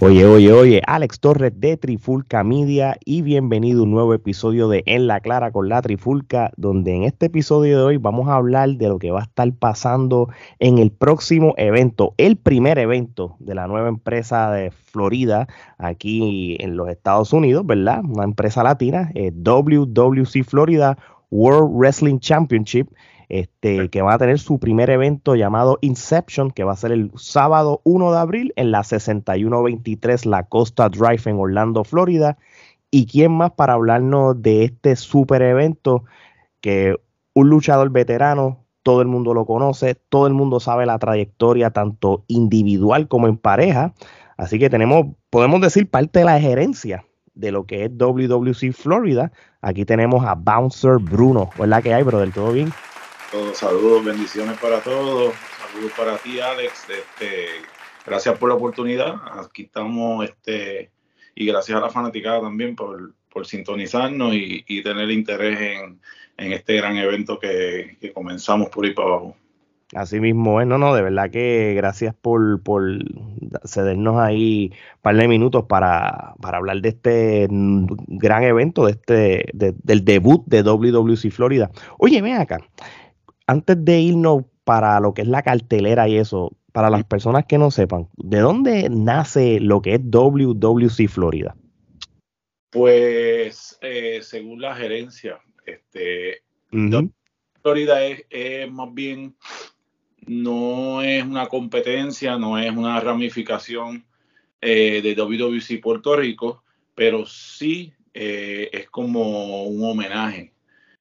Oye, oye, oye, Alex Torres de Trifulca Media y bienvenido a un nuevo episodio de En la Clara con la Trifulca, donde en este episodio de hoy vamos a hablar de lo que va a estar pasando en el próximo evento, el primer evento de la nueva empresa de Florida aquí en los Estados Unidos, ¿verdad? Una empresa latina, eh, WWC Florida World Wrestling Championship este, que va a tener su primer evento llamado Inception, que va a ser el sábado 1 de abril en la 6123 La Costa Drive en Orlando, Florida. ¿Y quién más para hablarnos de este super evento que un luchador veterano, todo el mundo lo conoce, todo el mundo sabe la trayectoria tanto individual como en pareja. Así que tenemos, podemos decir, parte de la gerencia de lo que es WWC Florida. Aquí tenemos a Bouncer Bruno. ¿Verdad que hay, brother? ¿Todo bien? Todos saludos, bendiciones para todos. Saludos para ti, Alex. Este, gracias por la oportunidad. Aquí estamos, este, y gracias a la fanaticada también por, por sintonizarnos y, tener interés en, este gran evento que, comenzamos por ahí para abajo. Así mismo, ¿eh? no, no, de verdad que gracias por, por cedernos ahí un par de minutos para, hablar de este gran evento, de este, del debut de WWC Florida. Oye, ven acá, antes de irnos para lo que es la cartelera y eso, para las personas que no sepan, ¿de dónde nace lo que es WWC Florida? Pues eh, según la gerencia, este, Florida es, más bien, no es una competencia, no es una ramificación eh, de WWC Puerto Rico, pero sí eh, es como un homenaje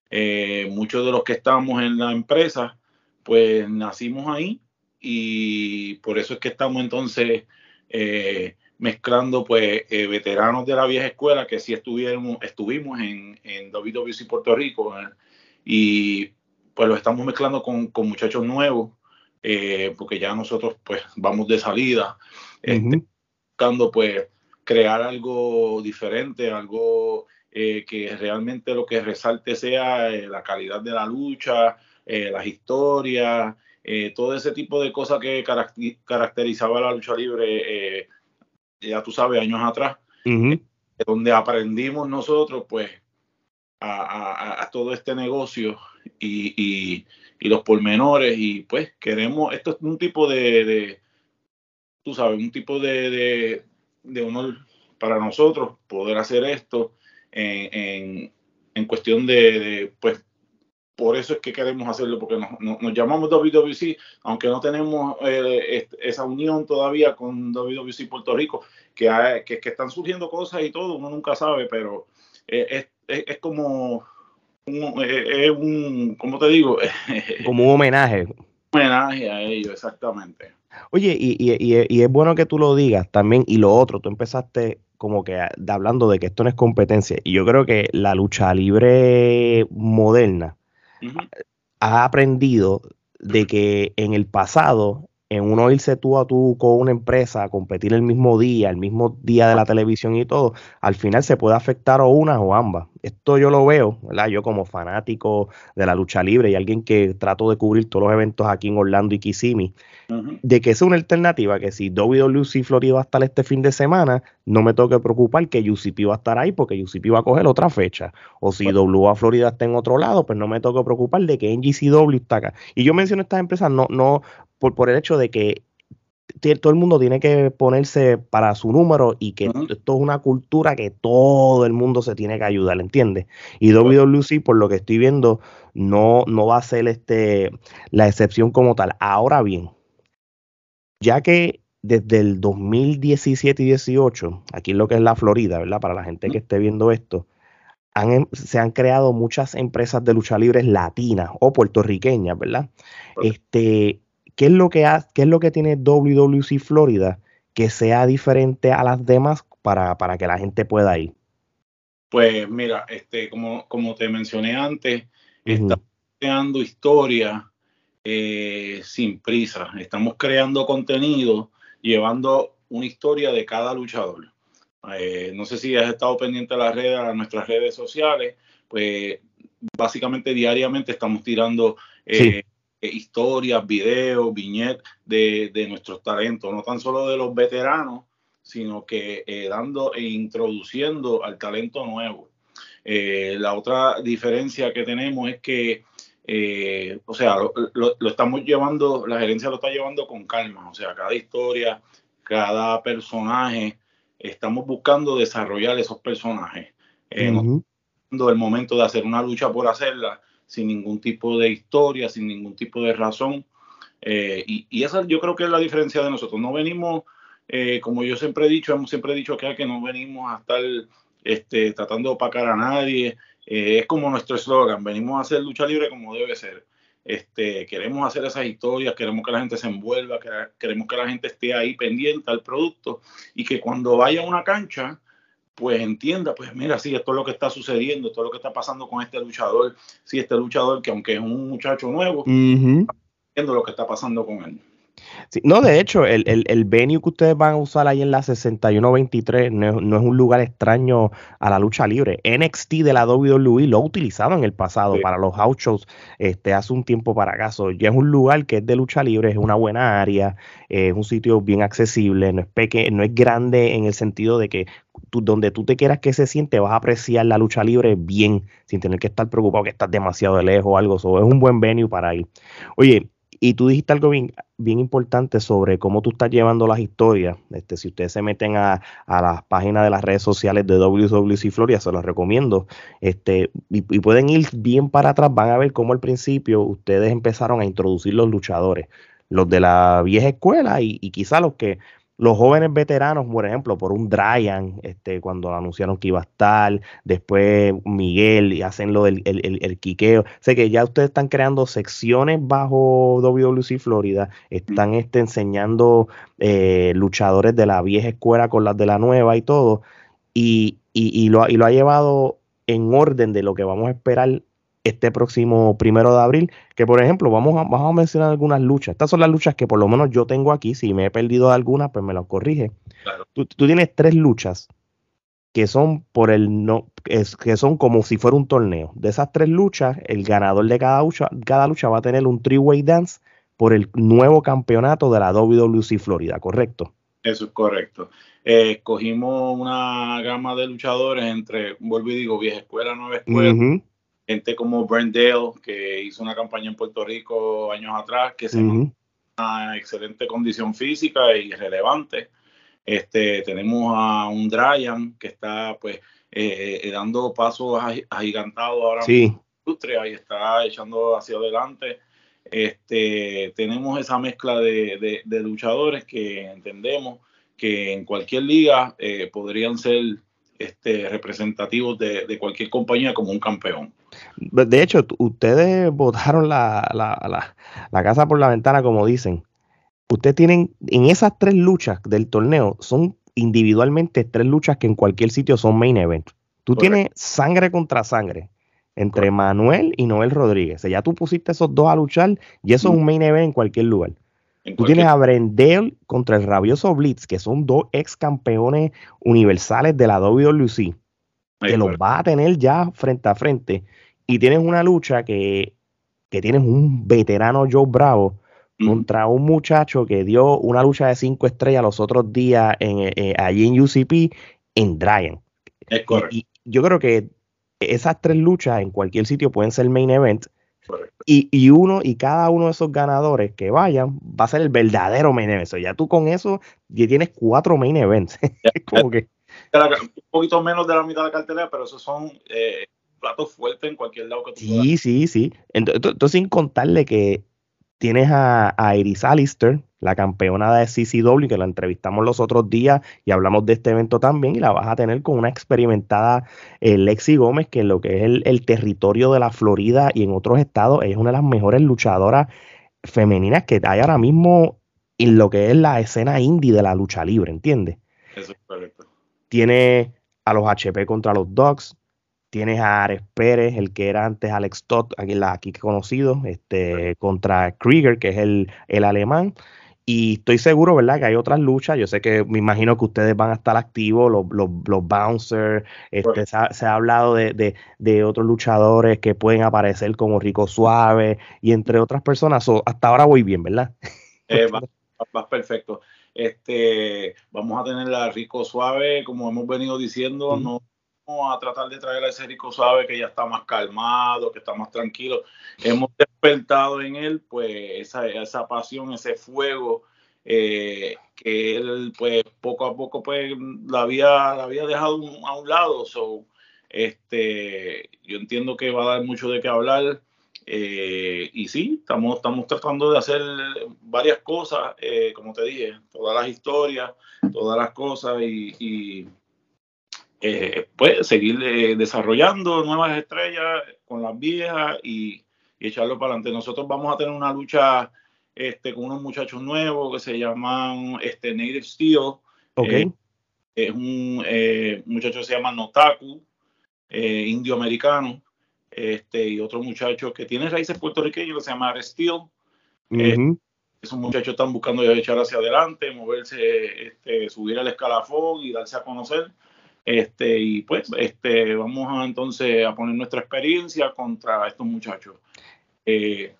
eh, muchos de los que estamos en la empresa, pues nacimos ahí y por eso es que estamos entonces eh, mezclando pues eh, veteranos de la vieja escuela que sí estuvimos, estuvimos en, en WWC Puerto Rico y pues lo estamos mezclando con, muchachos nuevos porque ya nosotros pues vamos de salida este, buscando pues crear algo diferente, algo eh, que realmente lo que resalte sea eh, la calidad de la lucha, eh, las historias, todo ese tipo de cosas que caracterizaba la lucha libre, ya tú sabes, años atrás, donde aprendimos nosotros, pues, a, todo este negocio y, los pormenores, y pues queremos, esto es un tipo de, tú sabes, un tipo de, de honor para nosotros poder hacer esto en, en, cuestión de, pues, por eso es que queremos hacerlo, porque nos, nos, llamamos WWC, aunque no tenemos eh, esa unión todavía con WWC Puerto Rico, que, que, están surgiendo cosas y todo, uno nunca sabe, pero eh, es, es, como un, eh, es un, ¿cómo te digo? como un homenaje. Un homenaje a ellos, exactamente. Oye, y, y, y, es bueno que tú lo digas también, y lo otro, tú empezaste como que hablando de que esto no es competencia. Y yo creo que la lucha libre moderna ha aprendido de que en el pasado, en uno irse tú a tú con una empresa a competir el mismo día, el mismo día de la televisión y todo, al final se puede afectar o una o ambas. Esto yo lo veo, ¿verdad? Yo como fanático de la lucha libre y alguien que trato de cubrir todos los eventos aquí en Orlando y Kissimmee, de que es una alternativa que si WWC Florida va a estar este fin de semana, no me tengo que preocupar que UCP va a estar ahí porque UCP va a coger otra fecha. O si WA Florida está en otro lado, pues no me tengo que preocupar de que NGCW está acá. Y yo menciono estas empresas no, no por, por el hecho de que todo el mundo tiene que ponerse para su número y que esto es una cultura que todo el mundo se tiene que ayudar, ¿entiendes? Y WWC, por lo que estoy viendo, no, no va a ser este, la excepción como tal. Ahora bien, ya que desde el 2017 y 18, aquí en lo que es la Florida, ¿verdad? Para la gente que esté viendo esto, em, se han creado muchas empresas de lucha libre latinas o puertorriqueñas, ¿verdad? Este, ¿qué es lo que qué es lo que tiene WWC Florida que sea diferente a las demás para, para que la gente pueda ir? Pues mira, este, como, como te mencioné antes, estamos creando historia eh, sin prisa. Estamos creando contenido, llevando una historia de cada luchador. Eh, no sé si has estado pendiente de las redes, a nuestras redes sociales, pues básicamente diariamente estamos tirando eh, historias, videos, viñetas de, de, nuestros talentos, no tan solo de los veteranos, sino que dando e introduciendo al talento nuevo. la otra diferencia que tenemos es que eh, o sea, lo, estamos llevando, la gerencia lo está llevando con calma, o sea, cada historia, cada personaje, estamos buscando desarrollar esos personajes. Eh, el momento de hacer una lucha por hacerla, sin ningún tipo de historia, sin ningún tipo de razón. Eh, y, y, esa yo creo que es la diferencia de nosotros. No venimos, eh, como yo siempre he dicho, hemos siempre dicho que, que no venimos a estar este, tratando de opacar a nadie, eh, es como nuestro eslogan, venimos a hacer lucha libre como debe ser. Este, queremos hacer esas historias, queremos que la gente se envuelva, queremos que la gente esté ahí pendiente al producto y que cuando vaya a una cancha, pues entienda, pues mira, sí, esto es lo que está sucediendo, esto es lo que está pasando con este luchador, sí, este luchador que aunque es un muchacho nuevo, viendo lo que está pasando con él no, de hecho, el, el, venue que ustedes van a usar ahí en la 6123 no, no, es un lugar extraño a la lucha libre. NXT de la WWE lo ha utilizado en el pasado para los house shows este, hace un tiempo para acá. ya es un lugar que es de lucha libre, es una buena área, es un sitio bien accesible, no es, peque no es grande en el sentido de que tú, donde tú te quieras que se siente, vas a apreciar la lucha libre bien, sin tener que estar preocupado que estás demasiado de lejos o algo. So, es un buen venue para ir. Oye, y tú dijiste algo bien, bien importante sobre cómo tú estás llevando las historias. Este, si ustedes se meten a, a las páginas de las redes sociales de WWC Florida, se los recomiendo. Este, y, pueden ir bien para atrás, van a ver cómo al principio ustedes empezaron a introducir los luchadores, los de la vieja escuela y, y quizá los que los jóvenes veteranos, por ejemplo, por un Dryan, este, cuando anunciaron que iba a estar, después Miguel y hacen lo del el, el, quiqueo. Sé que ya ustedes están creando secciones bajo WWC Florida, están este, enseñando eh, luchadores de la vieja escuela con las de la nueva y todo, y, y, lo, y lo ha llevado en orden de lo que vamos a esperar este próximo primero de abril, que por ejemplo, vamos a, vamos a mencionar algunas luchas. Estas son las luchas que por lo menos yo tengo aquí. Si me he perdido alguna, pues me lo corrige. Tú, tienes tres luchas que son por el no, es, que son como si fuera un torneo. De esas tres luchas, el ganador de cada lucha, cada lucha va a tener un three-way dance por el nuevo campeonato de la WWC Florida, ¿correcto? Eso es correcto. Eh, escogimos una gama de luchadores entre, vuelvo y digo, vieja escuela, nueva escuela gente como Brent Dale, que hizo una campaña en Puerto Rico años atrás, que se uh una excelente condición física y relevante. Este, tenemos a un Dryan que está pues eh, eh, dando pasos agigantados ahora sí. en la industria y está echando hacia adelante. Este, tenemos esa mezcla de, de, luchadores que entendemos que en cualquier liga eh, podrían ser este, representativos de, de, cualquier compañía como un campeón. De hecho, ustedes botaron la, la, la, casa por la ventana, como dicen. Ustedes tienen en esas tres luchas del torneo, son individualmente tres luchas que en cualquier sitio son main event. Tú tienes sangre contra sangre entre Manuel y Noel Rodríguez. ya tú pusiste esos dos a luchar y eso es un main event en cualquier lugar. Tú tienes a Brendel contra el rabioso Blitz, que son dos ex campeones universales de la WWC, que los va a tener ya frente a frente. Y tienes una lucha que, que tienes un veterano Joe Bravo contra un muchacho que dio una lucha de cinco estrellas los otros días en, eh, eh, allí en UCP en Dryan. Es correcto. Y, yo creo que esas tres luchas en cualquier sitio pueden ser main event. Y, y, uno y cada uno de esos ganadores que vayan va a ser el verdadero main event. ya tú con eso ya tienes cuatro main events. Como que... Un poquito menos de la mitad de la cartelera, pero esos son eh, plato fuerte en cualquier lado que tú Sí, sí, sí. Entonces, sin contarle que tienes a, a Iris Alistair, la campeona de CCW, que la entrevistamos los otros días y hablamos de este evento también, y la vas a tener con una experimentada eh, Lexi Gómez, que en lo que es el, el, territorio de la Florida y en otros estados es una de las mejores luchadoras femeninas que hay ahora mismo en lo que es la escena indie de la lucha libre, ¿entiendes? Eso es correcto. Tiene a los HP contra los Dogs, Tienes a Ares Pérez, el que era antes Alex Todd, aquí, la, aquí conocido, este, contra Krieger, que es el, el alemán. Y estoy seguro, ¿verdad? Que hay otras luchas. Yo sé que me imagino que ustedes van a estar activos, los, los, los bouncers. Este, se, ha, hablado de, de, otros luchadores que pueden aparecer como Rico Suave y entre otras personas. hasta ahora voy bien, ¿verdad? Eh, vas, perfecto. Este, vamos a tener a Rico Suave, como hemos venido diciendo, no vamos a tratar de traer a ese Rico Suave que ya está más calmado, que está más tranquilo. Hemos despertado en él, pues, esa, esa pasión, ese fuego eh, que él pues poco a poco pues la había, la había dejado a un lado. So, este, yo entiendo que va a dar mucho de qué hablar. Eh, y sí, estamos, estamos tratando de hacer varias cosas, eh, como te dije, todas las historias, todas las cosas y, pues seguir desarrollando nuevas estrellas con las viejas y, echarlo para adelante. Nosotros vamos a tener una lucha este, con unos muchachos nuevos que se llaman este, Native Steel. Okay. Eh, es un eh, muchacho que se llama Notaku, eh, indio americano, este, y otro muchacho que tiene raíces puertorriqueñas que se llama Steel. esos muchachos están buscando echar hacia adelante, moverse, este, subir al escalafón y darse a conocer. Este, y pues este, vamos a entonces a poner nuestra experiencia contra estos muchachos. Eh,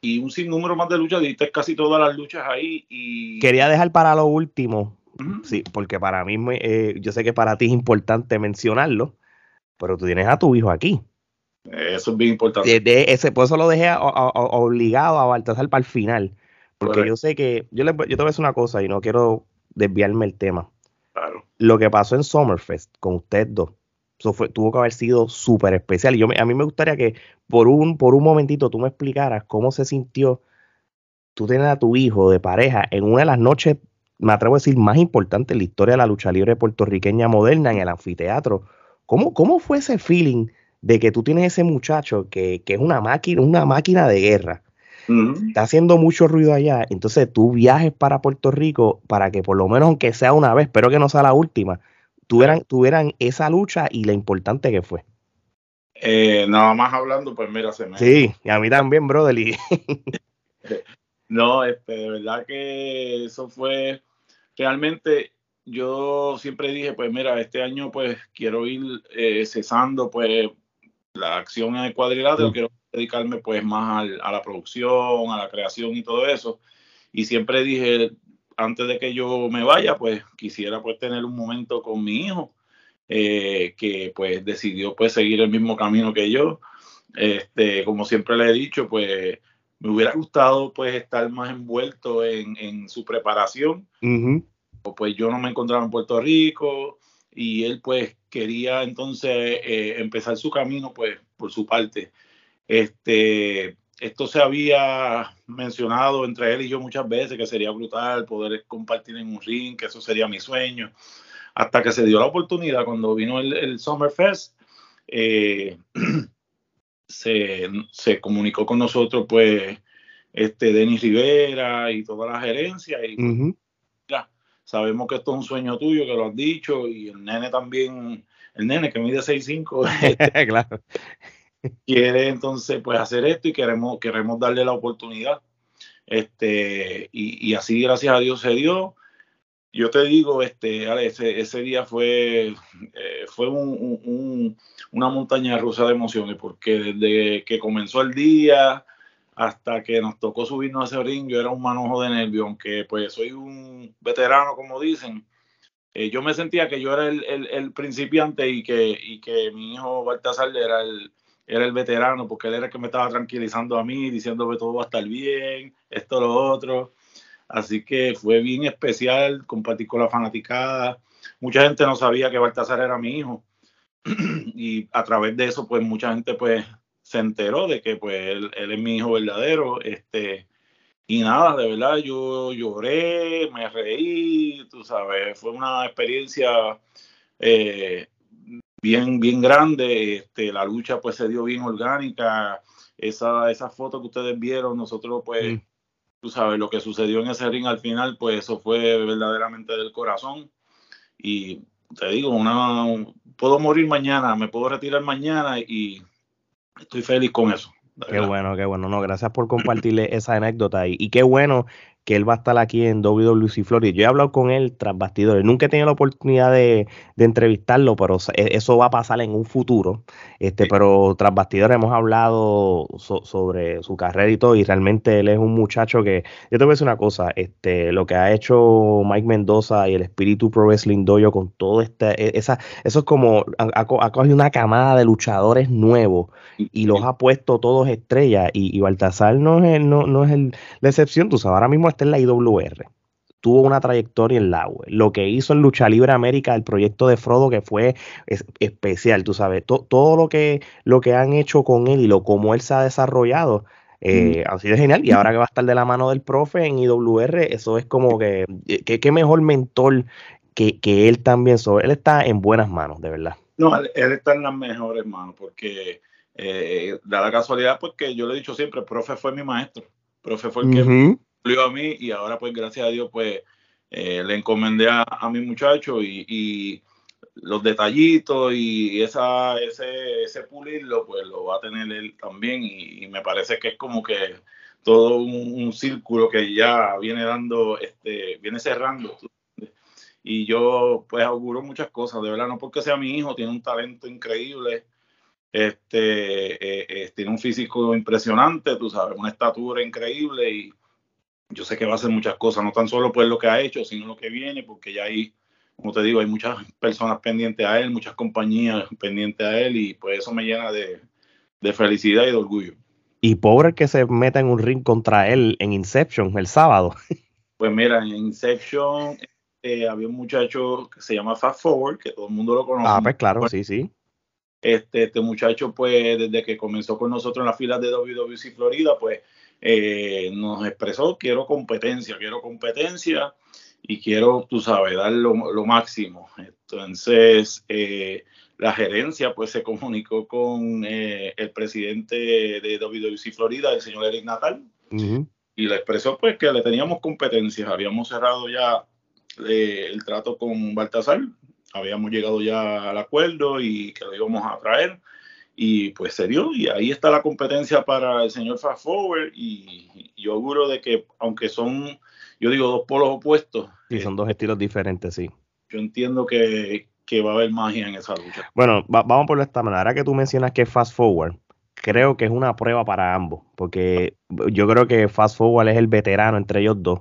y un sinnúmero más de luchas, diste casi todas las luchas ahí. Y... Quería dejar para lo último, sí, porque para mí, eh, yo sé que para ti es importante mencionarlo, pero tú tienes a tu hijo aquí. Eso es bien importante. De, ese, por eso lo dejé obligado a Baltasar para el final, porque yo sé que, yo, le, yo te voy a decir una cosa y no quiero desviarme el tema. Lo que pasó en Summerfest con ustedes dos, eso fue, tuvo que haber sido súper especial. Y yo a mí me gustaría que por un, por un momentito tú me explicaras cómo se sintió tú tener a tu hijo de pareja en una de las noches, me atrevo a decir, más importantes en la historia de la lucha libre puertorriqueña moderna en el anfiteatro. ¿Cómo, cómo fue ese feeling de que tú tienes ese muchacho que, que es una máquina, una máquina de guerra? Está haciendo mucho ruido allá. Entonces tú viajes para Puerto Rico para que por lo menos, aunque sea una vez, espero que no sea la última, tuvieran, tuvieran esa lucha y la importante que fue. Eh, nada más hablando, pues mira, se me. Sí, y a mí también, brother. no, este, de verdad que eso fue realmente. Yo siempre dije, pues mira, este año pues quiero ir eh, cesando pues la acción en el cuadrilátero, quiero dedicarme pues más a la producción, a la creación y todo eso. Y siempre dije, antes de que yo me vaya, pues quisiera pues tener un momento con mi hijo, eh, que pues decidió pues seguir el mismo camino que yo. Este, como siempre le he dicho, pues me hubiera gustado pues estar más envuelto en, su preparación. pues yo no me encontraba en Puerto Rico y él pues quería entonces eh, empezar su camino pues por su parte. Este, esto se había mencionado entre él y yo muchas veces, que sería brutal poder compartir en un ring, que eso sería mi sueño, hasta que se dio la oportunidad cuando vino el, el Summerfest. Eh, se, se, comunicó con nosotros, pues, este Denis Rivera y toda la gerencia. Y ya, sabemos que esto es un sueño tuyo, que lo has dicho, y el nene también, el nene que mide 6'5, este, claro quiere entonces pues hacer esto y queremos, queremos darle la oportunidad. Este, y, así gracias a Dios se dio. Yo te digo, este, ese, ese día fue, eh, fue un, una montaña rusa de emociones, porque desde que comenzó el día hasta que nos tocó subirnos a ese ring, yo era un manojo de nervios, aunque pues soy un veterano, como dicen. Eh, yo me sentía que yo era el, el, principiante y que, y que mi hijo Baltasar era el, era el veterano, porque él era el que me estaba tranquilizando a mí, diciéndome todo va a estar bien, esto, lo otro. Así que fue bien especial compartir con la fanaticada. Mucha gente no sabía que Baltasar era mi hijo. y a través de eso, pues mucha gente pues se enteró de que pues él, es mi hijo verdadero. Este, y nada, de verdad, yo lloré, me reí, tú sabes, fue una experiencia eh, bien, bien grande. Este, la lucha pues se dio bien orgánica. Esa, esa foto que ustedes vieron, nosotros pues, tú sabes, lo que sucedió en ese ring al final, pues eso fue verdaderamente del corazón. Y te digo, una, puedo morir mañana, me puedo retirar mañana y estoy feliz con eso. Qué bueno, qué bueno. No, gracias por compartirle esa anécdota y, y, qué bueno que él va a estar aquí en WWC Florida. Yo he hablado con él tras bastidores. Nunca he tenido la oportunidad de, entrevistarlo, pero e, eso va a pasar en un futuro. Este, Pero tras bastidores hemos hablado sobre su carrera y todo, y realmente él es un muchacho que, yo te voy a decir una cosa, este, lo que ha hecho Mike Mendoza y el espíritu Pro Wrestling Dojo con todo este, e, esa, eso es como, ha, cogido una camada de luchadores nuevos y, los ha puesto todos estrellas, y, y Baltasar no es, no, no es el, la excepción, tú sabes, ahora mismo está en la IWR. Tuvo una trayectoria en la web. Lo que hizo en Lucha Libre América, el proyecto de Frodo, que fue especial, tú sabes. todo lo que, lo que han hecho con él y lo como él se ha desarrollado, eh, ha sido genial. Y ahora que va a estar de la mano del profe en IWR, eso es como que, qué mejor mentor que, él también. él está en buenas manos, de verdad. No, él, está en las mejores manos, porque eh, da la casualidad, porque yo le he dicho siempre, el profe fue mi maestro. El profe fue el que a mí y ahora pues gracias a Dios pues eh, le encomendé a, mi muchacho y, los detallitos y esa, ese, ese pulirlo pues lo va a tener él también y, me parece que es como que todo un, círculo que ya viene dando, este, viene cerrando. Y yo pues auguro muchas cosas, de verdad, no porque sea mi hijo, tiene un talento increíble, este, eh, eh, tiene un físico impresionante, tú sabes, una estatura increíble y yo sé que va a hacer muchas cosas, no tan solo pues lo que ha hecho, sino lo que viene, porque ya hay, como te digo, hay muchas personas pendientes a él, muchas compañías pendientes a él, y pues eso me llena de, felicidad y de orgullo. Y pobre que se meta en un ring contra él en Inception el sábado. Pues mira, en Inception eh, había un muchacho que se llama Fast Forward, que todo el mundo lo conoce. Ah, pues claro, sí, sí. Este, este muchacho, pues, desde que comenzó con nosotros en las filas de WWC Florida, pues, eh, nos expresó, quiero competencia, quiero competencia y quiero, tú sabes, dar lo, máximo. Entonces, eh, la gerencia pues se comunicó con eh, el presidente de WWC Florida, el señor Eric Natal, y le expresó pues que le teníamos competencia. Habíamos cerrado ya el trato con Baltasar, habíamos llegado ya al acuerdo y que lo íbamos a traer y pues se dio y ahí está la competencia para el señor Fast Forward y, yo auguro de que aunque son, yo digo, dos polos opuestos. Y son dos estilos diferentes, sí. Yo entiendo que, va a haber magia en esa lucha. Bueno, vamos por esta manera. Ahora que tú mencionas que es Fast Forward, creo que es una prueba para ambos, porque yo creo que Fast Forward es el veterano entre ellos dos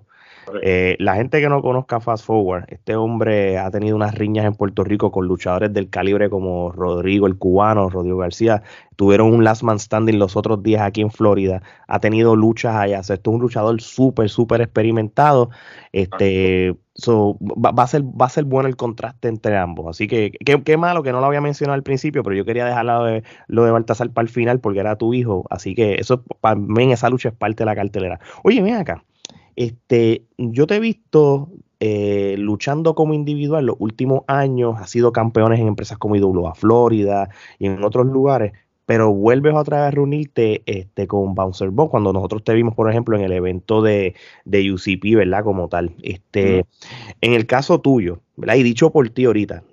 eh, la gente que no conozca Fast Forward, este hombre ha tenido unas riñas en Puerto Rico con luchadores del calibre como Rodrigo el cubano, Rodrigo García. Tuvieron un last man standing los otros días aquí en Florida. Ha tenido luchas allá. esto es un luchador súper, súper experimentado. Este, va, a ser, va a ser bueno el contraste entre ambos. Así que qué malo que no lo había mencionado al principio, pero yo quería dejar lo de, lo de Baltasar para el final porque era tu hijo. Así que eso para mí esa lucha es parte de la cartelera. Oye, ven acá. Este, yo te he visto eh, luchando como individual los últimos años, has sido campeones en empresas como IWA Florida y en otros lugares, pero vuelves otra vez a reunirte este, con Bouncer Bob cuando nosotros te vimos, por ejemplo, en el evento de, de UCP, ¿verdad? Como tal. Este, En el caso tuyo, ¿verdad? Y dicho por ti ahorita,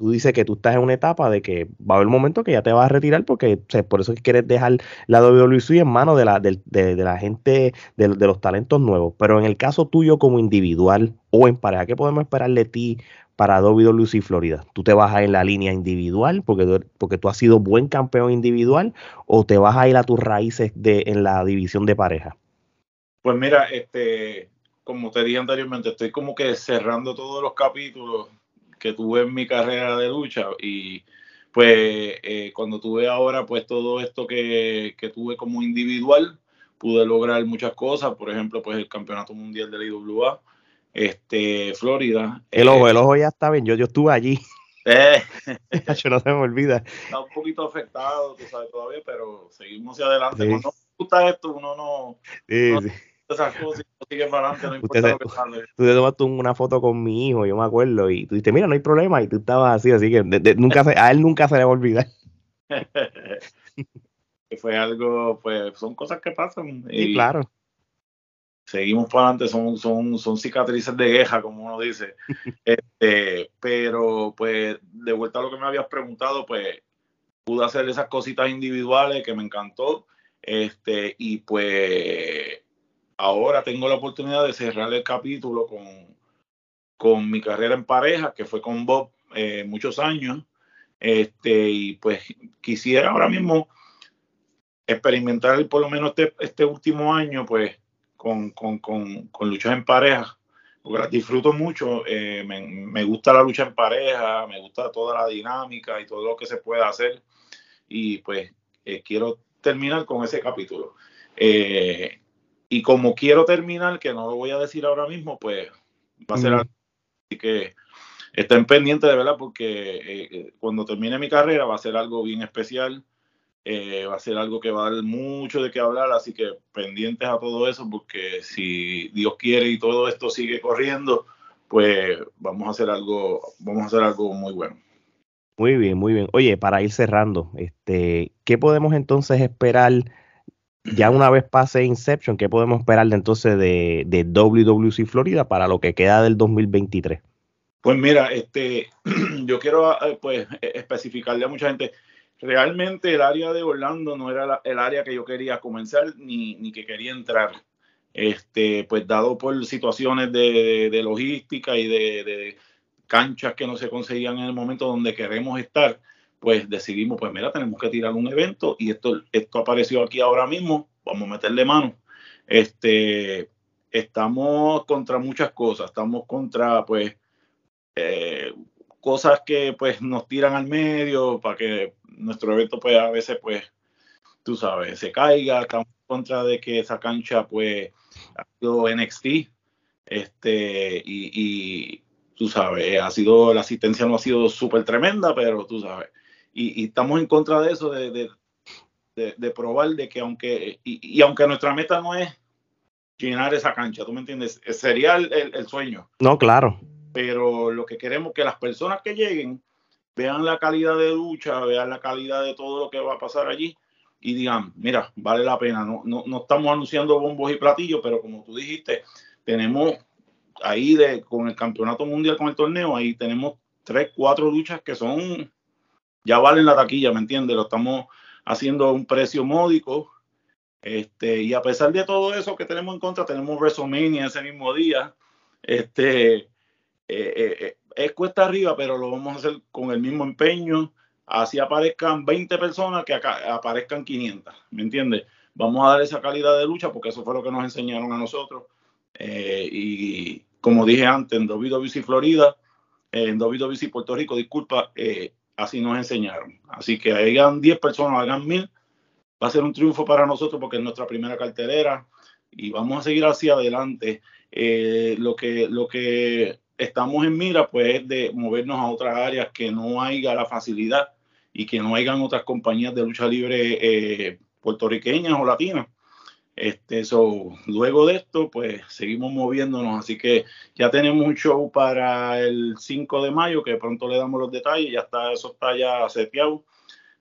tú dices que tú estás en una etapa de que va a haber un momento que ya te vas a retirar porque por eso quieres dejar la WWE en manos de la, de, la gente, de, de, los talentos nuevos. Pero en el caso tuyo como individual o en pareja, ¿qué podemos esperar de ti para WWE Florida? ¿Tú te vas a ir en la línea individual porque, porque tú has sido buen campeón individual o te vas a ir a tus raíces de, en la división de pareja? Pues mira, este, como te dije anteriormente, estoy como que cerrando todos los capítulos que tuve en mi carrera de lucha y pues eh, cuando tuve ahora pues todo esto que, que tuve como individual, pude lograr muchas cosas, por ejemplo pues el campeonato mundial de la IWA, este, Florida. El ojo, el ojo ya está bien, yo, yo estuve allí. Eh, yo no se me olvida. Está un poquito afectado, tú sabes, todavía, pero seguimos hacia adelante. Cuando gusta esto, uno no. Sí, sí. Esas cosas sigue para adelante, no importa lo que sale. Tú te tomaste una foto con mi hijo, yo me acuerdo, y tú dijiste, mira, no hay problema, y tú estabas así, así que nunca se, a él nunca se le va a olvidar. que fue algo, pues son cosas que pasan. Y, claro seguimos para adelante, son, son, son cicatrices de guerra, como uno dice. este, pero pues de vuelta a lo que me habías preguntado, pues pude hacer esas cositas individuales que me encantó. Este, y pues ahora tengo la oportunidad de cerrar el capítulo con, con mi carrera en pareja, que fue con Bob eh, muchos años. Este, y pues quisiera ahora mismo experimentar por lo menos este, este último año, pues, con, con, con, con, luchas en pareja, porque las disfruto mucho, eh, me, gusta la lucha en pareja, me gusta toda la dinámica y todo lo que se puede hacer, y pues eh, quiero terminar con ese capítulo. Eh, y como quiero terminar, que no lo voy a decir ahora mismo, pues va a ser algo. Así que estén pendientes de verdad, porque cuando termine mi carrera va a ser algo bien especial. Eh, va a ser algo que va a dar mucho de qué hablar, así que pendientes a todo eso, porque si Dios quiere y todo esto sigue corriendo, pues vamos a hacer algo, vamos a hacer algo muy bueno. Muy bien, muy bien. Oye, para ir cerrando, este, ¿qué podemos entonces esperar? Ya una vez pase Inception, ¿qué podemos esperar de entonces de, de WWC Florida para lo que queda del 2023? Pues mira, este, yo quiero eh, pues e, especificarle a mucha gente, realmente el área de Orlando no era el área que yo quería comenzar ni, ni, que quería entrar. Este, pues dado por situaciones de, de, logística y de, de, canchas que no se conseguían en el momento donde queremos estar, pues decidimos, pues mira, tenemos que tirar un evento y esto, esto apareció aquí ahora mismo, vamos a meterle mano. Este, estamos contra muchas cosas, estamos contra, pues, eh, cosas que pues nos tiran al medio para que nuestro evento pues a veces pues tú sabes se caiga estamos en contra de que esa cancha pues ha sido NXT este y, tú sabes ha sido la asistencia no ha sido súper tremenda pero tú sabes y, estamos en contra de eso de, de, probar de que aunque y, aunque nuestra meta no es llenar esa cancha tú me entiendes sería el sueño. No claro pero lo que queremos es que las personas que lleguen vean la calidad de ducha, vean la calidad de todo lo que va a pasar allí y digan, mira, vale la pena, no, no, no estamos anunciando bombos y platillos, pero como tú dijiste, tenemos ahí de, con el campeonato mundial, con el torneo, ahí tenemos tres, cuatro duchas que son, ya valen la taquilla, ¿me entiendes? Lo estamos haciendo a un precio módico. Este, y a pesar de todo eso que tenemos en contra, tenemos WrestleMania ese mismo día. Este, eh, eh, eh, es cuesta arriba, pero lo vamos a hacer con el mismo empeño. Así aparezcan 20 personas que acá aparezcan 500, ¿me entiendes? Vamos a dar esa calidad de lucha porque eso fue lo que nos enseñaron a nosotros. y como dije antes, en WWC Florida, en WWC Puerto Rico, disculpa, así nos enseñaron. Así que hagan 10 personas, hagan 1000, va a ser un triunfo para nosotros porque es nuestra primera cartelera y vamos a seguir hacia adelante. lo, que, lo que estamos en mira, pues, de movernos a otras áreas que no haya la facilidad y que no hayan otras compañías de lucha libre eh, puertorriqueñas o latinas. Este, so, luego de esto, pues seguimos moviéndonos. Así que ya tenemos un show para el 5 de mayo, que pronto le damos los detalles. Ya está, eso está ya seteado.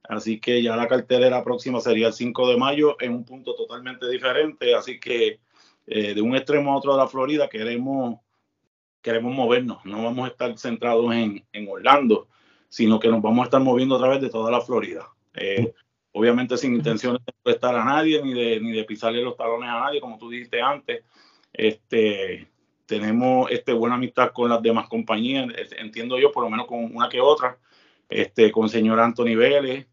Así que ya la cartelera próxima sería el 5 de mayo en un punto totalmente diferente. Así que eh, de un extremo a otro de la Florida queremos queremos movernos, no vamos a estar centrados en, en Orlando, sino que nos vamos a estar moviendo a través de toda la Florida. Eh, obviamente sin intenciones de prestar a nadie ni de, ni de pisarle los talones a nadie, como tú dijiste antes. Este, tenemos este, buena amistad con las demás compañías, entiendo yo, por lo menos con una que otra. Este, con el señor Anthony Vélez,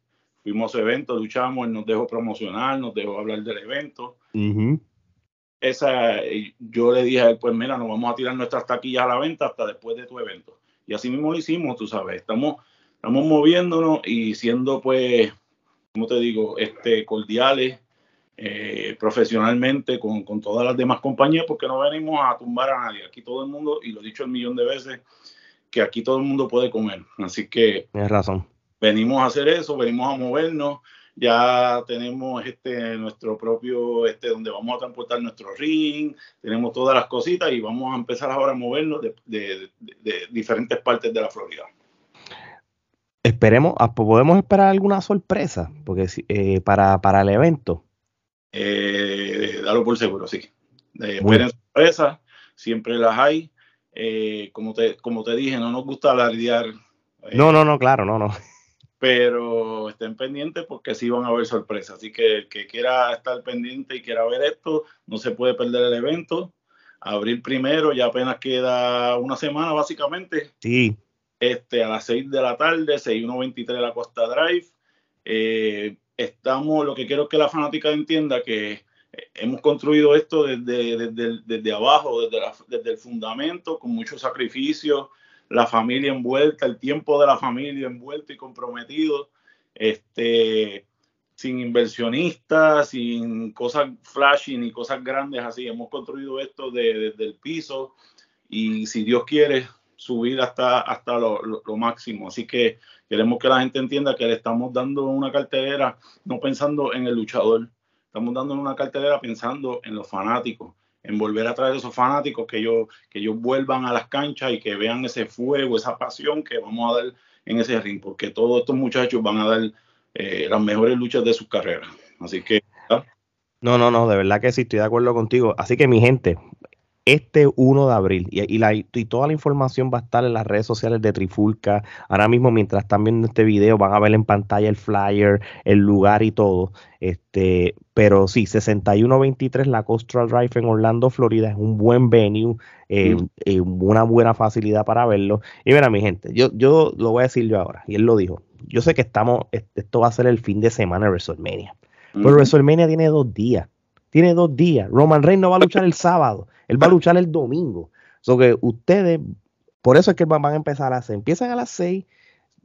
fuimos a su evento, luchamos, él nos dejó promocionar, nos dejó hablar del evento esa, yo le dije a él, pues mira, nos vamos a tirar nuestras taquillas a la venta hasta después de tu evento. Y así mismo lo hicimos, tú sabes, estamos, estamos moviéndonos y siendo pues, como te digo, este, cordiales, eh, profesionalmente con, con, todas las demás compañías, porque no venimos a tumbar a nadie. Aquí todo el mundo, y lo he dicho un millón de veces, que aquí todo el mundo puede comer. Así que... Tienes razón. Venimos a hacer eso, venimos a movernos ya tenemos este nuestro propio, este donde vamos a transportar nuestro ring, tenemos todas las cositas y vamos a empezar ahora a movernos de, diferentes partes de la Florida. Esperemos, ah, pues, podemos esperar alguna sorpresa, porque eh, para, para el evento. Eh, dalo por seguro, sí. Eh, esperen sorpresas, siempre las hay. Eh, como, te, como te dije, no nos gusta alardear. no, no, no, claro, no, no pero estén pendientes porque sí van a haber sorpresas. Así que el que quiera estar pendiente y quiera ver esto, no se puede perder el evento. Abril primero, ya apenas queda una semana básicamente. Sí. Este, a las 6 de la tarde, 6123 de la Costa Drive. Eh, estamos, lo que quiero que la fanática entienda que hemos construido esto desde, desde, abajo, desde, desde el fundamento, con mucho sacrificio, la familia envuelta, el tiempo de la familia envuelto y comprometido, este, sin inversionistas, sin cosas flashy ni cosas grandes así. Hemos construido esto desde el piso y si Dios quiere subir hasta, hasta lo, máximo. Así que queremos que la gente entienda que le estamos dando una cartelera no pensando en el luchador, estamos dando una cartelera pensando en los fanáticos, en volver a traer esos fanáticos, que ellos, que ellos vuelvan a las canchas y que vean ese fuego, esa pasión que vamos a dar en ese ring, porque todos estos muchachos van a dar eh, las mejores luchas de sus carreras. Así que... No, no, no, de verdad que sí, estoy de acuerdo contigo. Así que mi gente, este 1 de abril. Y, la, y, toda la información va a estar en las redes sociales de Trifulca. Ahora mismo, mientras están viendo este video, van a ver en pantalla el flyer, el lugar y todo. Este, pero sí, 6123 la Coastal Drive en Orlando, Florida, es un buen venue, eh, mm. eh, una buena facilidad para verlo. Y mira, mi gente, yo, yo lo voy a decir yo ahora, y él lo dijo. Yo sé que estamos, esto va a ser el fin de semana de WrestleMania. Pero WrestleMania tiene dos días. Tiene dos días. Roman Reigns no va a luchar el sábado. Él va a luchar el domingo. So que ustedes, por eso es que van a empezar a hacer. Empiezan a las seis,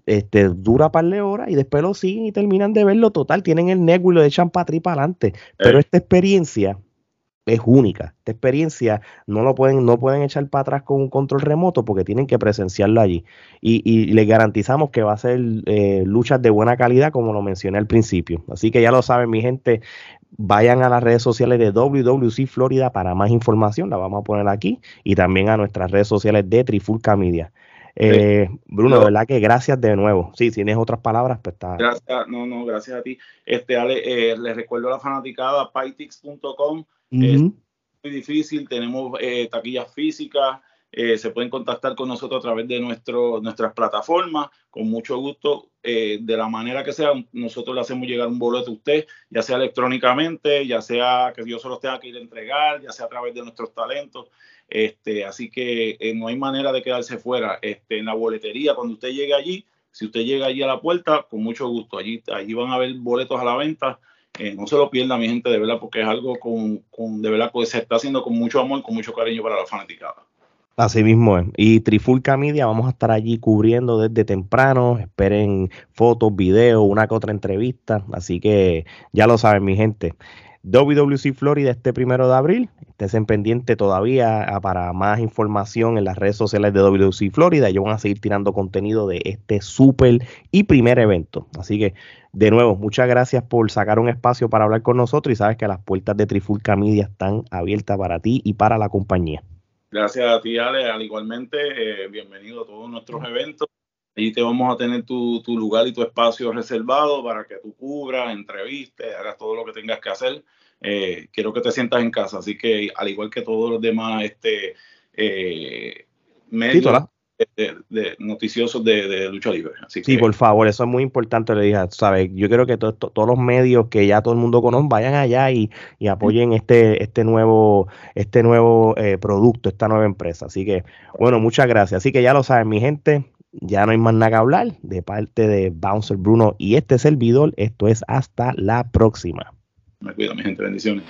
este, dura par de horas y después lo siguen y terminan de verlo total. Tienen el network y lo echan para para adelante. Pero eh. esta experiencia es única. Esta experiencia no lo pueden, no pueden echar para atrás con un control remoto porque tienen que presenciarlo allí. Y, y les garantizamos que va a ser eh, luchas de buena calidad, como lo mencioné al principio. Así que ya lo saben, mi gente. Vayan a las redes sociales de WWC Florida para más información, la vamos a poner aquí, y también a nuestras redes sociales de Trifulca Media. Eh, Bruno, de verdad que gracias de nuevo. Sí, si tienes otras palabras, pues está. Gracias, no, no, gracias a ti. Este, Ale, eh, les recuerdo la fanaticada, pytix.com es muy difícil, tenemos eh, taquillas físicas, eh, se pueden contactar con nosotros a través de nuestro, nuestras plataformas, con mucho gusto, eh, de la manera que sea, nosotros le hacemos llegar un boleto a usted, ya sea electrónicamente, ya sea que yo solo tenga que ir a entregar, ya sea a través de nuestros talentos. Este, así que no hay manera de quedarse fuera. Este, en la boletería, cuando usted llegue allí, si usted llega allí a la puerta, con mucho gusto, allí, allí van a haber boletos a la venta no se lo pierda, mi gente, de verdad, porque es algo con, con, de verdad que se está haciendo con mucho amor, con mucho cariño para la fanaticada. Así mismo es. Y Trifulca Media, vamos a estar allí cubriendo desde temprano. Esperen fotos, videos, una que otra entrevista. Así que ya lo saben, mi gente. WWC Florida este primero de abril. Estén pendiente todavía ah, para más información en las redes sociales de WWC Florida. Ellos van a seguir tirando contenido de este súper y primer evento. Así que, de nuevo, muchas gracias por sacar un espacio para hablar con nosotros y sabes que las puertas de Trifulca Media están abiertas para ti y para la compañía. Gracias a ti, Ale. Al igualmente, eh, bienvenido a todos nuestros eventos. Allí te vamos a tener tu, tu, lugar y tu espacio reservado para que tú cubras, entrevistes, hagas todo lo que tengas que hacer. Eh, quiero que te sientas en casa, así que al igual que todos los demás este, eh, medios de, noticiosos de, lucha libre. Así sí, por favor, eso es muy importante, le dije, ¿sabes? Yo quiero que todos los medios que ya todo el mundo conoce vayan allá y, apoyen este, este nuevo, este nuevo eh, producto, esta nueva empresa. Así que, bueno, muchas gracias. Así que ya lo saben, mi gente, ya no hay más nada que hablar de parte de Bouncer Bruno y este servidor. Esto es hasta la próxima. Me cuido, mi gente. Bendiciones.